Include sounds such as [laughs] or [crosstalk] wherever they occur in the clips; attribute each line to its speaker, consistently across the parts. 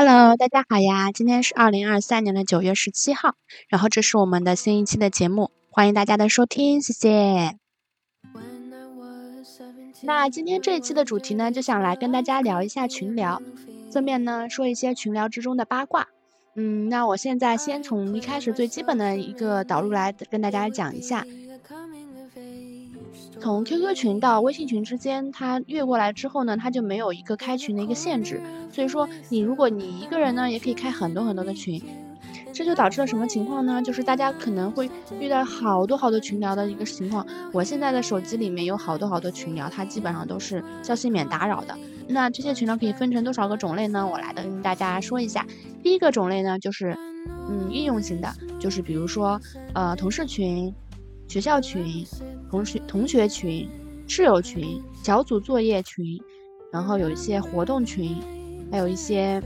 Speaker 1: Hello 大家好呀！今天是二零二三年的九月十七号，然后这是我们的新一期的节目，欢迎大家的收听，谢谢。那今天这一期的主题呢，就想来跟大家聊一下群聊，顺便呢说一些群聊之中的八卦。嗯，那我现在先从一开始最基本的一个导入来跟大家讲一下。从 QQ 群到微信群之间，它越过来之后呢，它就没有一个开群的一个限制。所以说，你如果你一个人呢，也可以开很多很多的群，这就导致了什么情况呢？就是大家可能会遇到好多好多群聊的一个情况。我现在的手机里面有好多好多群聊，它基本上都是消息免打扰的。那这些群聊可以分成多少个种类呢？我来跟大家说一下。第一个种类呢，就是嗯应用型的，就是比如说呃同事群。学校群、同学同学群、室友群、小组作业群，然后有一些活动群，还有一些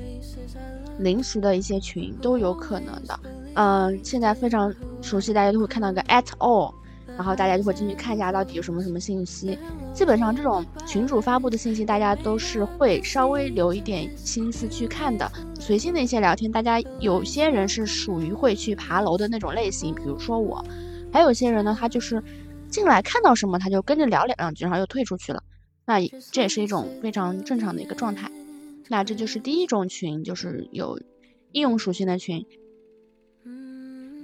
Speaker 1: 临时的一些群都有可能的。嗯，现在非常熟悉，大家都会看到一个 at all，然后大家就会进去看一下到底有什么什么信息。基本上这种群主发布的信息，大家都是会稍微留一点心思去看的。随性的一些聊天，大家有些人是属于会去爬楼的那种类型，比如说我。还有些人呢，他就是进来看到什么，他就跟着聊两两句，然后又退出去了。那这也是一种非常正常的一个状态。那这就是第一种群，就是有应用属性的群。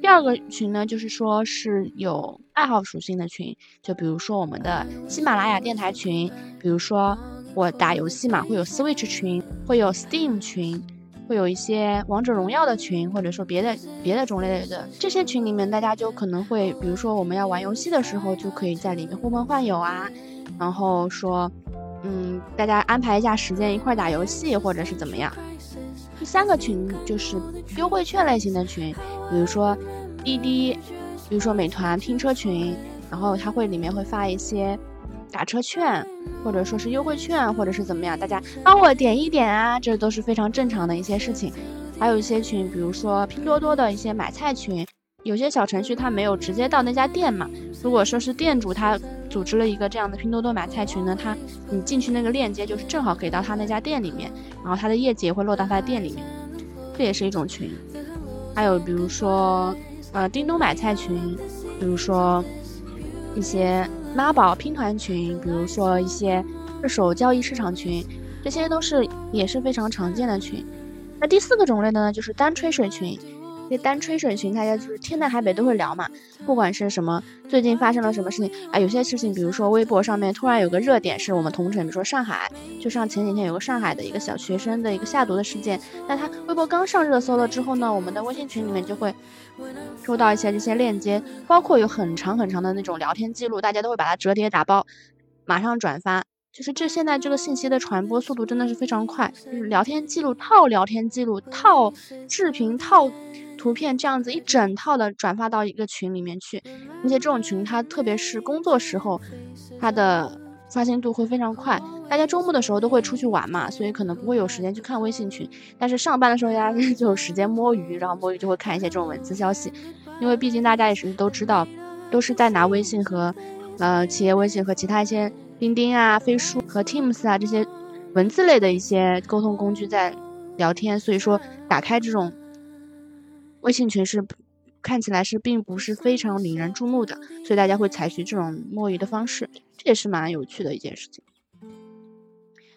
Speaker 1: 第二个群呢，就是说是有爱好属性的群，就比如说我们的喜马拉雅电台群，比如说我打游戏嘛，会有 Switch 群，会有 Steam 群。会有一些王者荣耀的群，或者说别的别的种类的这些群里面，大家就可能会，比如说我们要玩游戏的时候，就可以在里面呼朋唤友啊，然后说，嗯，大家安排一下时间一块打游戏，或者是怎么样。第三个群就是优惠券类型的群，比如说滴滴，比如说美团拼车群，然后它会里面会发一些。打车券，或者说是优惠券，或者是怎么样，大家帮我点一点啊，这都是非常正常的一些事情。还有一些群，比如说拼多多的一些买菜群，有些小程序它没有直接到那家店嘛。如果说是店主他组织了一个这样的拼多多买菜群呢，他你进去那个链接就是正好给到他那家店里面，然后他的业绩也会落到他的店里面，这也是一种群。还有比如说呃叮咚买菜群，比如说一些。拉宝拼团群，比如说一些二手交易市场群，这些都是也是非常常见的群。那第四个种类呢，就是单吹水群。这单吹水群，大家就是天南海北都会聊嘛，不管是什么，最近发生了什么事情啊？有些事情，比如说微博上面突然有个热点，是我们同城，比如说上海，就像前几天有个上海的一个小学生的一个下毒的事件，那他微博刚上热搜了之后呢，我们的微信群里面就会收到一些这些链接，包括有很长很长的那种聊天记录，大家都会把它折叠打包，马上转发。就是这现在这个信息的传播速度真的是非常快，就是聊天记录套聊天记录套视频套。图片这样子一整套的转发到一个群里面去，而且这种群它特别是工作时候，它的刷新度会非常快。大家周末的时候都会出去玩嘛，所以可能不会有时间去看微信群。但是上班的时候，大家 [laughs] 就有时间摸鱼，然后摸鱼就会看一些这种文字消息，因为毕竟大家也是都知道，都是在拿微信和呃企业微信和其他一些钉钉啊、飞书和 Teams 啊这些文字类的一些沟通工具在聊天，所以说打开这种。微信群是看起来是并不是非常引人注目的，所以大家会采取这种摸鱼的方式，这也是蛮有趣的一件事情。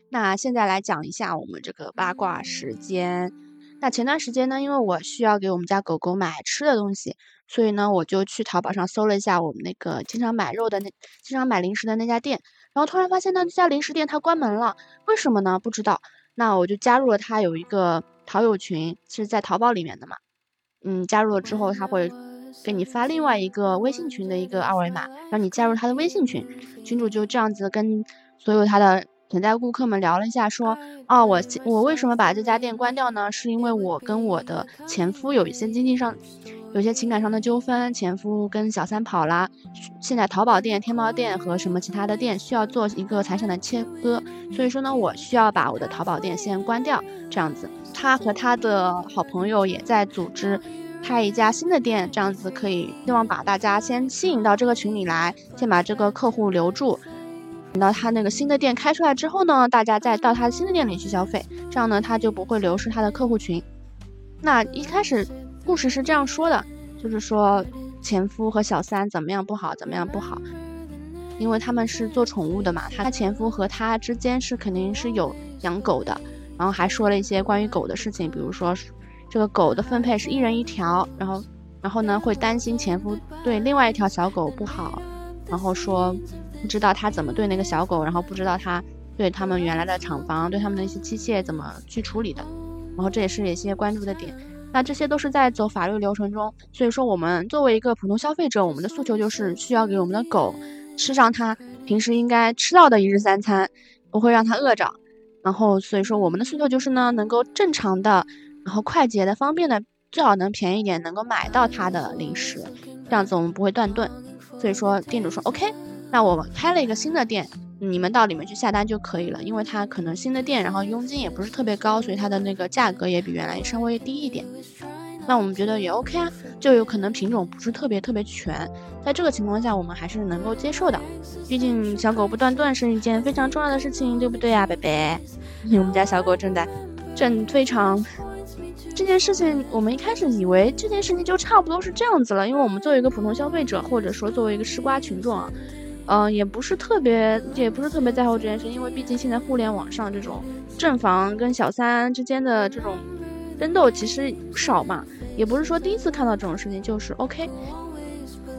Speaker 1: 那现在来讲一下我们这个八卦时间。那前段时间呢，因为我需要给我们家狗狗买吃的东西，所以呢，我就去淘宝上搜了一下我们那个经常买肉的那、经常买零食的那家店，然后突然发现那家零食店它关门了，为什么呢？不知道。那我就加入了它有一个淘友群，是在淘宝里面的嘛。嗯，加入了之后，他会给你发另外一个微信群的一个二维码，让你加入他的微信群。群主就这样子跟所有他的潜在顾客们聊了一下，说，哦，我我为什么把这家店关掉呢？是因为我跟我的前夫有一些经济上。有些情感上的纠纷，前夫跟小三跑了，现在淘宝店、天猫店和什么其他的店需要做一个财产的切割，所以说呢，我需要把我的淘宝店先关掉，这样子。他和他的好朋友也在组织开一家新的店，这样子可以希望把大家先吸引到这个群里来，先把这个客户留住，等到他那个新的店开出来之后呢，大家再到他新的店里去消费，这样呢他就不会流失他的客户群。那一开始。故事是这样说的，就是说前夫和小三怎么样不好，怎么样不好，因为他们是做宠物的嘛，他前夫和他之间是肯定是有养狗的，然后还说了一些关于狗的事情，比如说这个狗的分配是一人一条，然后然后呢会担心前夫对另外一条小狗不好，然后说不知道他怎么对那个小狗，然后不知道他对他们原来的厂房对他们的一些机械怎么去处理的，然后这也是一些关注的点。那这些都是在走法律流程中，所以说我们作为一个普通消费者，我们的诉求就是需要给我们的狗吃上它平时应该吃到的一日三餐，不会让它饿着。然后所以说我们的诉求就是呢，能够正常的，然后快捷的、方便的，最好能便宜一点，能够买到它的零食，这样子我们不会断顿。所以说店主说 OK，那我开了一个新的店。你们到里面去下单就可以了，因为它可能新的店，然后佣金也不是特别高，所以它的那个价格也比原来稍微低一点。那我们觉得也 OK 啊，就有可能品种不是特别特别全，在这个情况下我们还是能够接受的。毕竟小狗不断断是一件非常重要的事情，对不对啊，贝贝？[laughs] 我们家小狗正在正非常这件事情，我们一开始以为这件事情就差不多是这样子了，因为我们作为一个普通消费者，或者说作为一个吃瓜群众啊。嗯，也不是特别，也不是特别在乎这件事，因为毕竟现在互联网上这种正房跟小三之间的这种争斗其实少嘛，也不是说第一次看到这种事情就是 OK。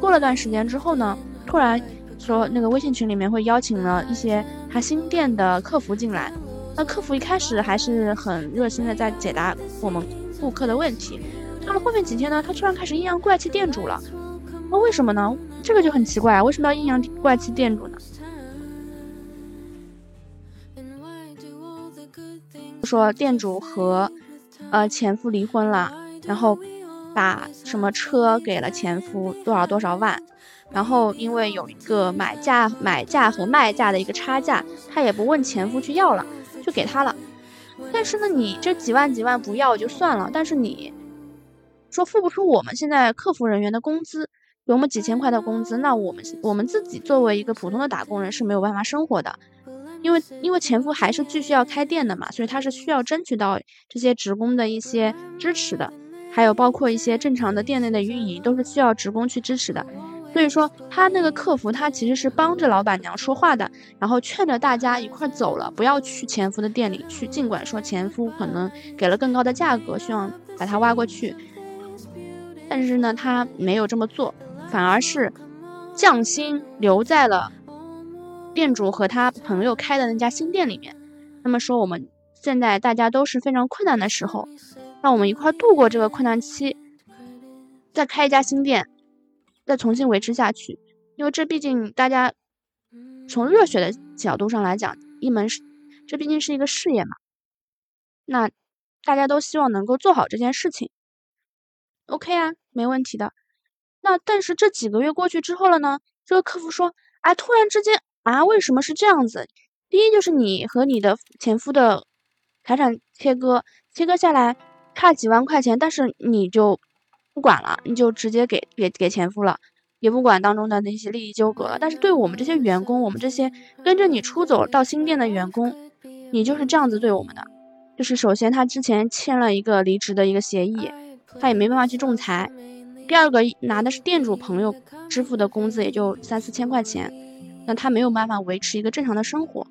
Speaker 1: 过了段时间之后呢，突然说那个微信群里面会邀请了一些他新店的客服进来，那客服一开始还是很热心的在解答我们顾客的问题，到了后面几天呢，他突然开始阴阳怪气店主了，那为什么呢？这个就很奇怪，为什么要阴阳怪气店主呢？说店主和呃前夫离婚了，然后把什么车给了前夫多少多少万，然后因为有一个买价买价和卖价的一个差价，他也不问前夫去要了，就给他了。但是呢，你这几万几万不要就算了，但是你说付不出我们现在客服人员的工资。有我们几千块的工资，那我们我们自己作为一个普通的打工人是没有办法生活的，因为因为前夫还是继续要开店的嘛，所以他是需要争取到这些职工的一些支持的，还有包括一些正常的店内的运营都是需要职工去支持的，所以说他那个客服他其实是帮着老板娘说话的，然后劝着大家一块走了，不要去前夫的店里去，尽管说前夫可能给了更高的价格，希望把他挖过去，但是呢他没有这么做。反而是匠心留在了店主和他朋友开的那家新店里面。那么说，我们现在大家都是非常困难的时候，让我们一块度过这个困难期，再开一家新店，再重新维持下去。因为这毕竟大家从热血的角度上来讲，一门这毕竟是一个事业嘛。那大家都希望能够做好这件事情。OK 啊，没问题的。那但是这几个月过去之后了呢？这个客服说：“哎，突然之间啊，为什么是这样子？第一就是你和你的前夫的财产切割，切割下来差几万块钱，但是你就不管了，你就直接给给给前夫了，也不管当中的那些利益纠葛了。但是对我们这些员工，我们这些跟着你出走到新店的员工，你就是这样子对我们的。就是首先他之前签了一个离职的一个协议，他也没办法去仲裁。”第二个拿的是店主朋友支付的工资，也就三四千块钱，那他没有办法维持一个正常的生活。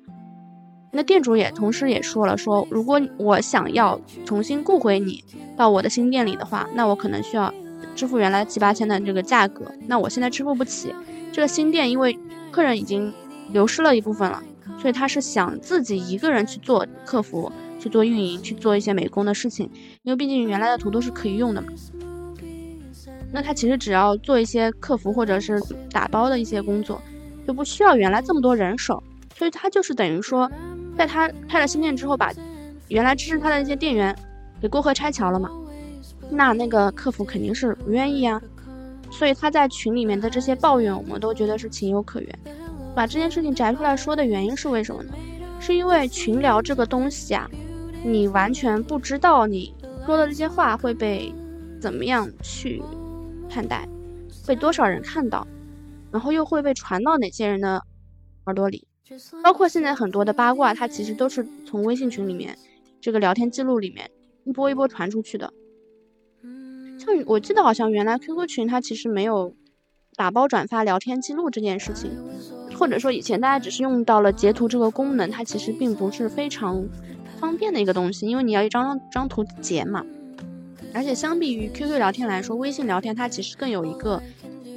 Speaker 1: 那店主也同时也说了，说如果我想要重新雇回你到我的新店里的话，那我可能需要支付原来七八千的这个价格，那我现在支付不起。这个新店因为客人已经流失了一部分了，所以他是想自己一个人去做客服、去做运营、去做一些美工的事情，因为毕竟原来的图都是可以用的嘛。那他其实只要做一些客服或者是打包的一些工作，就不需要原来这么多人手，所以他就是等于说，在他开了新店之后，把原来支持他的那些店员给过河拆桥了嘛？那那个客服肯定是不愿意啊。所以他在群里面的这些抱怨，我们都觉得是情有可原。把这件事情摘出来说的原因是为什么呢？是因为群聊这个东西啊，你完全不知道你说的这些话会被怎么样去看待，被多少人看到，然后又会被传到哪些人的耳朵里。包括现在很多的八卦，它其实都是从微信群里面这个聊天记录里面一波一波传出去的。像我记得好像原来 QQ 群它其实没有打包转发聊天记录这件事情，或者说以前大家只是用到了截图这个功能，它其实并不是非常方便的一个东西，因为你要一张张图截嘛。而且相比于 QQ 聊天来说，微信聊天它其实更有一个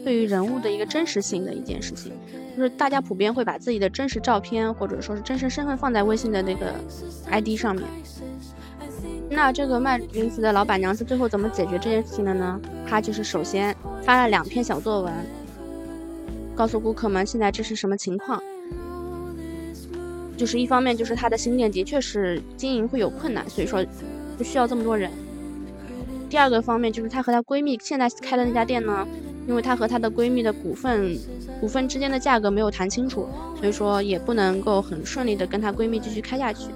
Speaker 1: 对于人物的一个真实性的一件事情，就是大家普遍会把自己的真实照片或者说是真实身份放在微信的那个 ID 上面。那这个卖零食的老板娘是最后怎么解决这件事情的呢？她就是首先发了两篇小作文，告诉顾客们现在这是什么情况。就是一方面就是她的新店的确是经营会有困难，所以说不需要这么多人。第二个方面就是她和她闺蜜现在开的那家店呢，因为她和她的闺蜜的股份股份之间的价格没有谈清楚，所以说也不能够很顺利的跟她闺蜜继续开下去。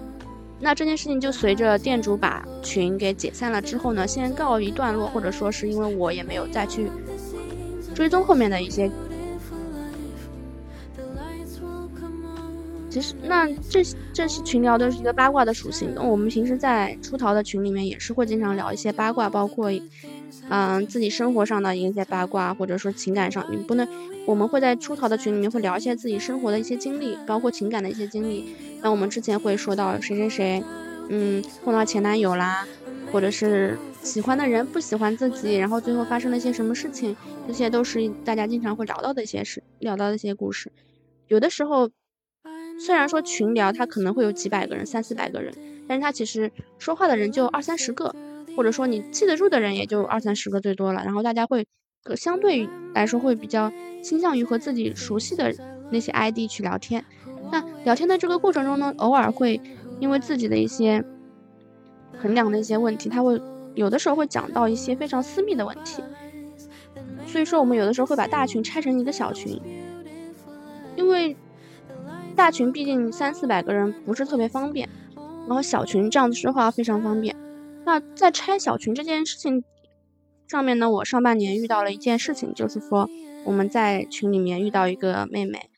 Speaker 1: 那这件事情就随着店主把群给解散了之后呢，先告一段落，或者说是因为我也没有再去追踪后面的一些。其实，那这这是群聊都是一个八卦的属性。我们平时在出逃的群里面也是会经常聊一些八卦，包括嗯自己生活上的一些八卦，或者说情感上，你不能。我们会在出逃的群里面会聊一些自己生活的一些经历，包括情感的一些经历。那我们之前会说到谁谁谁，嗯，碰到前男友啦，或者是喜欢的人不喜欢自己，然后最后发生了一些什么事情，这些都是大家经常会聊到的一些事，聊到的一些故事。有的时候，虽然说群聊它可能会有几百个人、三四百个人，但是它其实说话的人就二三十个，或者说你记得住的人也就二三十个最多了。然后大家会。相对来说会比较倾向于和自己熟悉的那些 ID 去聊天。那聊天的这个过程中呢，偶尔会因为自己的一些衡量的一些问题，他会有的时候会讲到一些非常私密的问题。所以说，我们有的时候会把大群拆成一个小群，因为大群毕竟三四百个人不是特别方便，然后小群这样子说话非常方便。那在拆小群这件事情。上面呢，我上半年遇到了一件事情，就是说我们在群里面遇到一个妹妹，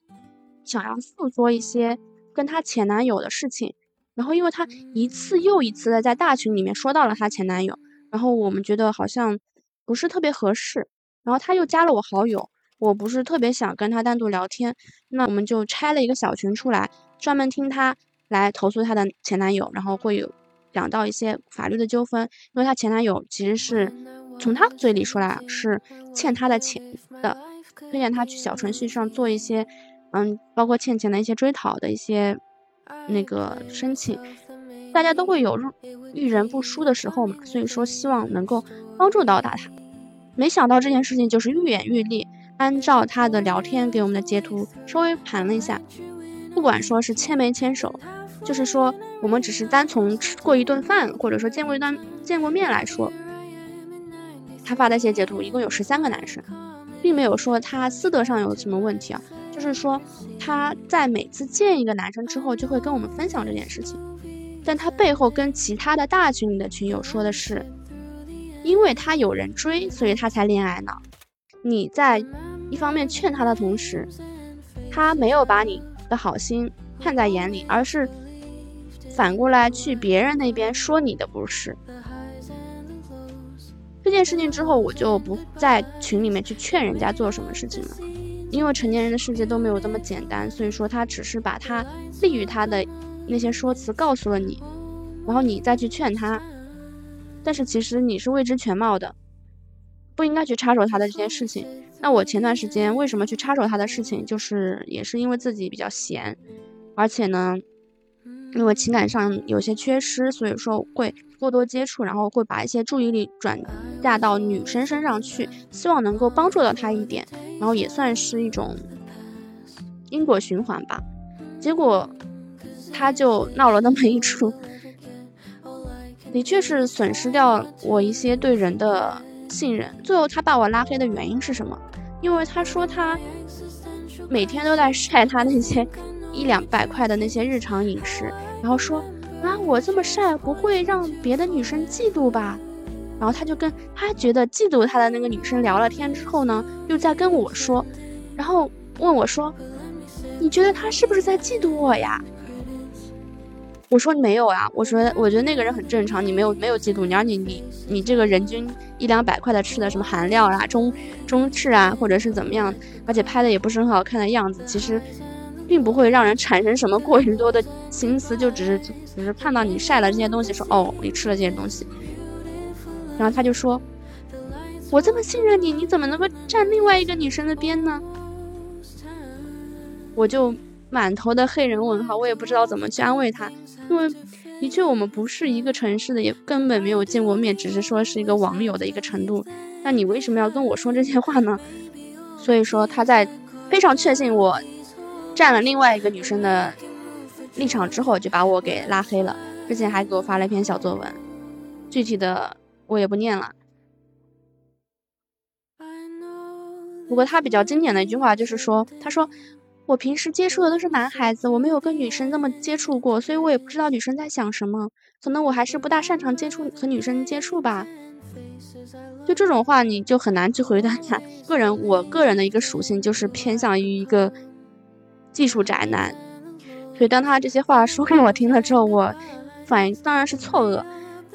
Speaker 1: 想要诉说一些跟她前男友的事情，然后因为她一次又一次的在大群里面说到了她前男友，然后我们觉得好像不是特别合适，然后她又加了我好友，我不是特别想跟她单独聊天，那我们就拆了一个小群出来，专门听她来投诉她的前男友，然后会有讲到一些法律的纠纷，因为她前男友其实是。从他嘴里说来是欠他的钱的，推荐他去小程序上做一些，嗯，包括欠钱的一些追讨的一些那个申请，大家都会有遇人不淑的时候嘛，所以说希望能够帮助到他。没想到这件事情就是愈演愈烈，按照他的聊天给我们的截图稍微盘了一下，不管说是牵没牵手，就是说我们只是单从吃过一顿饭或者说见过一段见过面来说。他发的一些截图一共有十三个男生，并没有说他私德上有什么问题啊，就是说他在每次见一个男生之后就会跟我们分享这件事情，但他背后跟其他的大群里的群友说的是，因为他有人追，所以他才恋爱脑。你在一方面劝他的同时，他没有把你的好心看在眼里，而是反过来去别人那边说你的不是。这件事情之后，我就不在群里面去劝人家做什么事情了，因为成年人的世界都没有这么简单，所以说他只是把他利于他的那些说辞告诉了你，然后你再去劝他，但是其实你是未知全貌的，不应该去插手他的这件事情。那我前段时间为什么去插手他的事情，就是也是因为自己比较闲，而且呢。因为情感上有些缺失，所以说会过多接触，然后会把一些注意力转嫁到女生身上去，希望能够帮助到她一点，然后也算是一种因果循环吧。结果，他就闹了那么一出，的确是损失掉我一些对人的信任。最后他把我拉黑的原因是什么？因为他说他每天都在晒他那些一两百块的那些日常饮食，然后说啊，我这么晒不会让别的女生嫉妒吧？然后他就跟他觉得嫉妒他的那个女生聊了天之后呢，又在跟我说，然后问我说，你觉得他是不是在嫉妒我呀？我说没有啊，我说我觉得那个人很正常，你没有没有嫉妒你，而你你你这个人均一两百块的吃的什么韩料啊、中中式啊，或者是怎么样，而且拍的也不是很好看的样子，其实并不会让人产生什么过于多的心思，就只是只是看到你晒了这些东西，说哦，你吃了这些东西。然后他就说：“我这么信任你，你怎么能够站另外一个女生的边呢？”我就满头的黑人问号，我也不知道怎么去安慰他，因为的确我们不是一个城市的，也根本没有见过面，只是说是一个网友的一个程度。那你为什么要跟我说这些话呢？所以说他在非常确信我站了另外一个女生的立场之后，就把我给拉黑了。之前还给我发了一篇小作文，具体的。我也不念了。不过他比较经典的一句话就是说：“他说我平时接触的都是男孩子，我没有跟女生那么接触过，所以我也不知道女生在想什么。可能我还是不大擅长接触和女生接触吧。”就这种话，你就很难去回答他。个人，我个人的一个属性就是偏向于一个技术宅男，所以当他这些话说给我听了之后，我反应当然是错愕。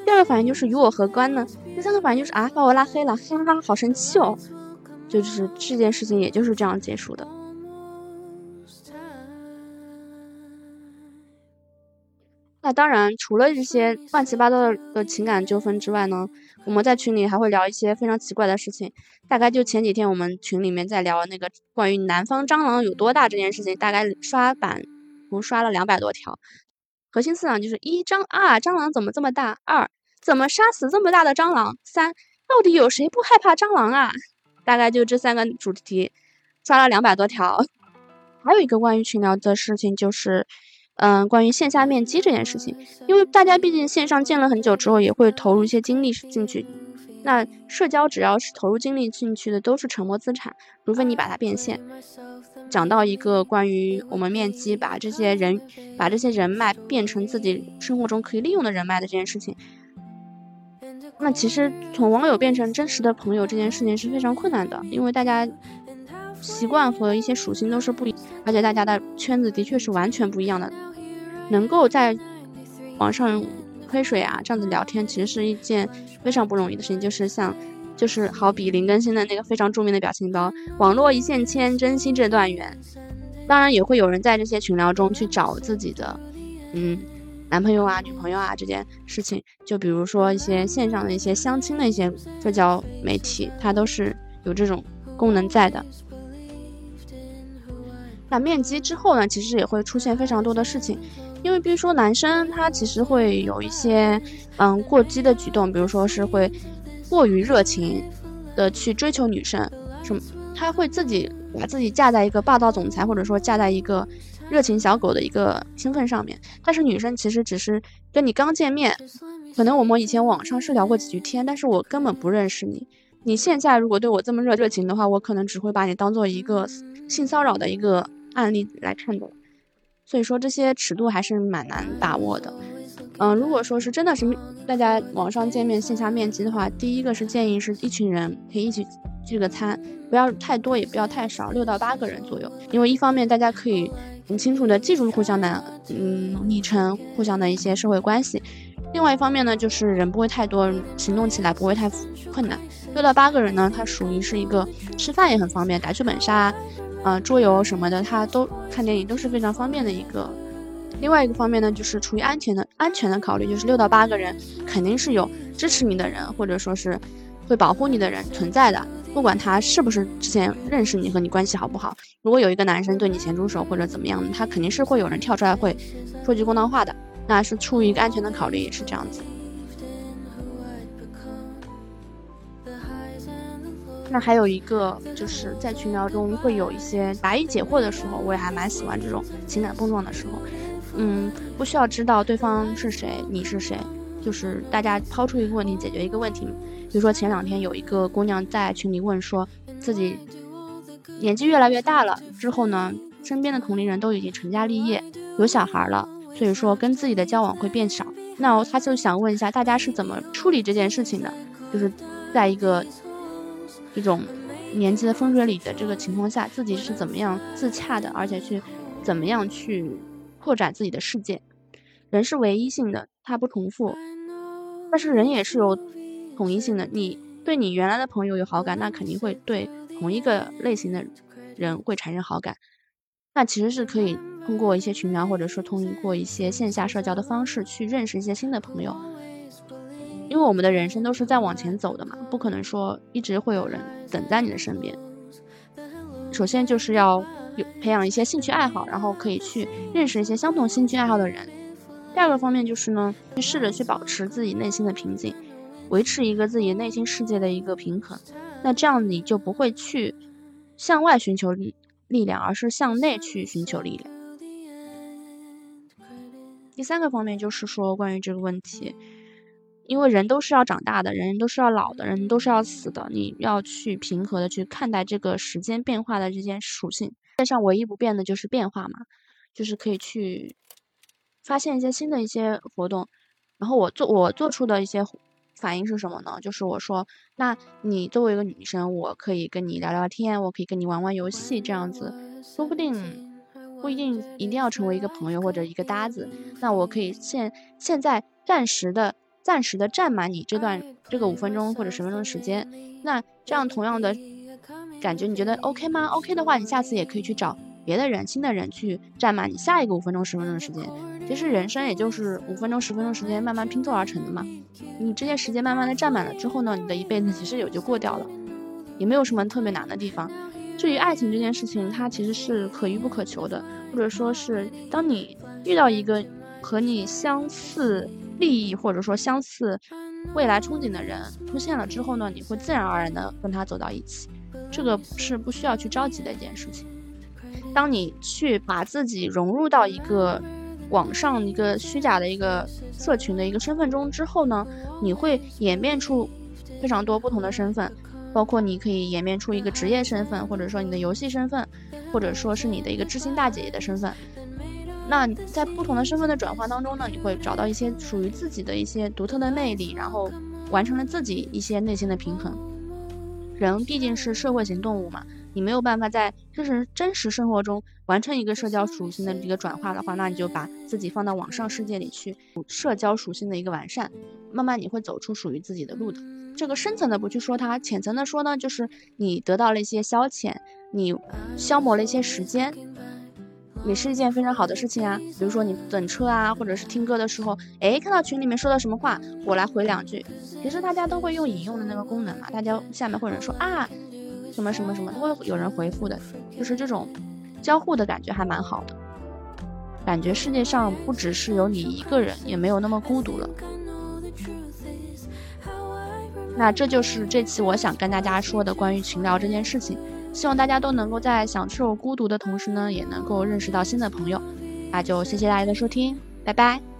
Speaker 1: 第二个反应就是与我何关呢？第三个反应就是啊，把我拉黑了，哈哈，好生气哦！就是这件事情，也就是这样结束的。那当然，除了这些乱七八糟的情感纠纷之外呢，我们在群里还会聊一些非常奇怪的事情。大概就前几天我们群里面在聊那个关于南方蟑螂有多大这件事情，大概刷版我刷了两百多条。核心思想就是一蟑啊，蟑螂怎么这么大？二怎么杀死这么大的蟑螂？三，到底有谁不害怕蟑螂啊？大概就这三个主题，刷了两百多条。还有一个关于群聊的事情，就是，嗯，关于线下面基这件事情。因为大家毕竟线上见了很久之后，也会投入一些精力进去。那社交只要是投入精力进去的，都是沉没资产，除非你把它变现。讲到一个关于我们面基把这些人，把这些人脉变成自己生活中可以利用的人脉的这件事情，那其实从网友变成真实的朋友这件事情是非常困难的，因为大家习惯和一些属性都是不一，而且大家的圈子的确是完全不一样的，能够在网上。亏水啊，这样子聊天其实是一件非常不容易的事情。就是像，就是好比林更新的那个非常著名的表情包“网络一线牵，珍惜这段缘”。当然也会有人在这些群聊中去找自己的，嗯，男朋友啊、女朋友啊这件事情。就比如说一些线上的一些相亲的一些社交媒体，它都是有这种功能在的。那面基之后呢，其实也会出现非常多的事情。因为比如说男生他其实会有一些嗯过激的举动，比如说是会过于热情的去追求女生，什么他会自己把自己架在一个霸道总裁或者说架在一个热情小狗的一个身份上面，但是女生其实只是跟你刚见面，可能我们以前网上是聊过几句天，但是我根本不认识你，你线下如果对我这么热热情的话，我可能只会把你当做一个性骚扰的一个案例来看的。所以说这些尺度还是蛮难把握的，嗯，如果说是真的是大家网上见面线下面基的话，第一个是建议是一群人可以一起聚个餐，不要太多也不要太少，六到八个人左右，因为一方面大家可以很清楚的记住互相的嗯昵称，互相的一些社会关系，另外一方面呢就是人不会太多，行动起来不会太困难，六到八个人呢，它属于是一个吃饭也很方便，打剧本杀。呃，桌游什么的，它都看电影都是非常方便的一个。另外一个方面呢，就是出于安全的安全的考虑，就是六到八个人肯定是有支持你的人，或者说是会保护你的人存在的。不管他是不是之前认识你和你关系好不好，如果有一个男生对你咸猪手或者怎么样，他肯定是会有人跳出来会说句公道话的。那是出于一个安全的考虑，也是这样子。那还有一个就是在群聊中会有一些答疑解惑的时候，我也还蛮喜欢这种情感碰撞的时候，嗯，不需要知道对方是谁，你是谁，就是大家抛出一个问题，解决一个问题。比如说前两天有一个姑娘在群里问，说自己年纪越来越大了之后呢，身边的同龄人都已经成家立业，有小孩了，所以说跟自己的交往会变少。那她就想问一下，大家是怎么处理这件事情的？就是在一个一种年纪的风水里的这个情况下，自己是怎么样自洽的，而且去怎么样去。扩展自己的世界，人是唯一性的，它不重复。但是人也是有统一性的。你对你原来的朋友有好感，那肯定会对同一个类型的人会产生好感。那其实是可以通过一些群聊，或者说通过一些线下社交的方式去认识一些新的朋友。因为我们的人生都是在往前走的嘛，不可能说一直会有人等在你的身边。首先就是要。有培养一些兴趣爱好，然后可以去认识一些相同兴趣爱好的人。第二个方面就是呢，去试着去保持自己内心的平静，维持一个自己内心世界的一个平衡。那这样你就不会去向外寻求力力量，而是向内去寻求力量。第三个方面就是说关于这个问题。因为人都是要长大的，人都是要老的，人都是要死的。你要去平和的去看待这个时间变化的这件属性。世界上唯一不变的就是变化嘛，就是可以去发现一些新的一些活动。然后我做我做出的一些反应是什么呢？就是我说，那你作为一个女生，我可以跟你聊聊天，我可以跟你玩玩游戏，这样子，说不定不一定一定要成为一个朋友或者一个搭子。那我可以现现在暂时的。暂时的占满你这段这个五分钟或者十分钟的时间，那这样同样的感觉你觉得 OK 吗？OK 的话，你下次也可以去找别的人、新的人去占满你下一个五分钟、十分钟的时间。其实人生也就是五分钟、十分钟时间慢慢拼凑而成的嘛。你这些时间慢慢的占满了之后呢，你的一辈子其实也就过掉了，也没有什么特别难的地方。至于爱情这件事情，它其实是可遇不可求的，或者说是当你遇到一个和你相似。利益或者说相似未来憧憬的人出现了之后呢，你会自然而然的跟他走到一起，这个是不需要去着急的一件事情。当你去把自己融入到一个网上一个虚假的一个社群的一个身份中之后呢，你会演变出非常多不同的身份，包括你可以演变出一个职业身份，或者说你的游戏身份，或者说是你的一个知心大姐姐的身份。那在不同的身份的转换当中呢，你会找到一些属于自己的一些独特的魅力，然后完成了自己一些内心的平衡。人毕竟是社会型动物嘛，你没有办法在真实真实生活中完成一个社交属性的一个转化的话，那你就把自己放到网上世界里去，社交属性的一个完善，慢慢你会走出属于自己的路的。这个深层的不去说它，浅层的说呢，就是你得到了一些消遣，你消磨了一些时间。也是一件非常好的事情啊，比如说你等车啊，或者是听歌的时候，哎，看到群里面说的什么话，我来回两句。其实大家都会用引用的那个功能嘛，大家下面会有人说啊，什么什么什么，都会有人回复的，就是这种交互的感觉还蛮好的，感觉世界上不只是有你一个人，也没有那么孤独了。那这就是这期我想跟大家说的关于群聊这件事情。希望大家都能够在享受孤独的同时呢，也能够认识到新的朋友。那就谢谢大家的收听，拜拜。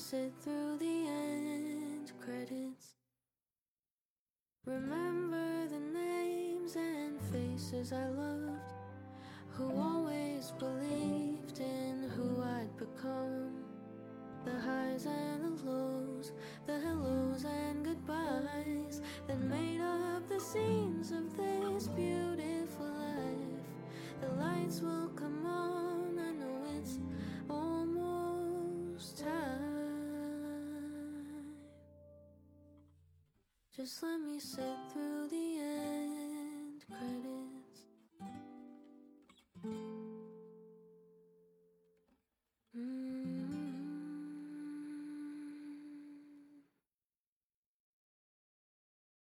Speaker 1: Sit through the end credits. Remember the names and faces I loved, who always believed in who
Speaker 2: I'd become. The highs and the lows, the hellos and goodbyes that made up the scenes of this beautiful life. The lights will Just let me sit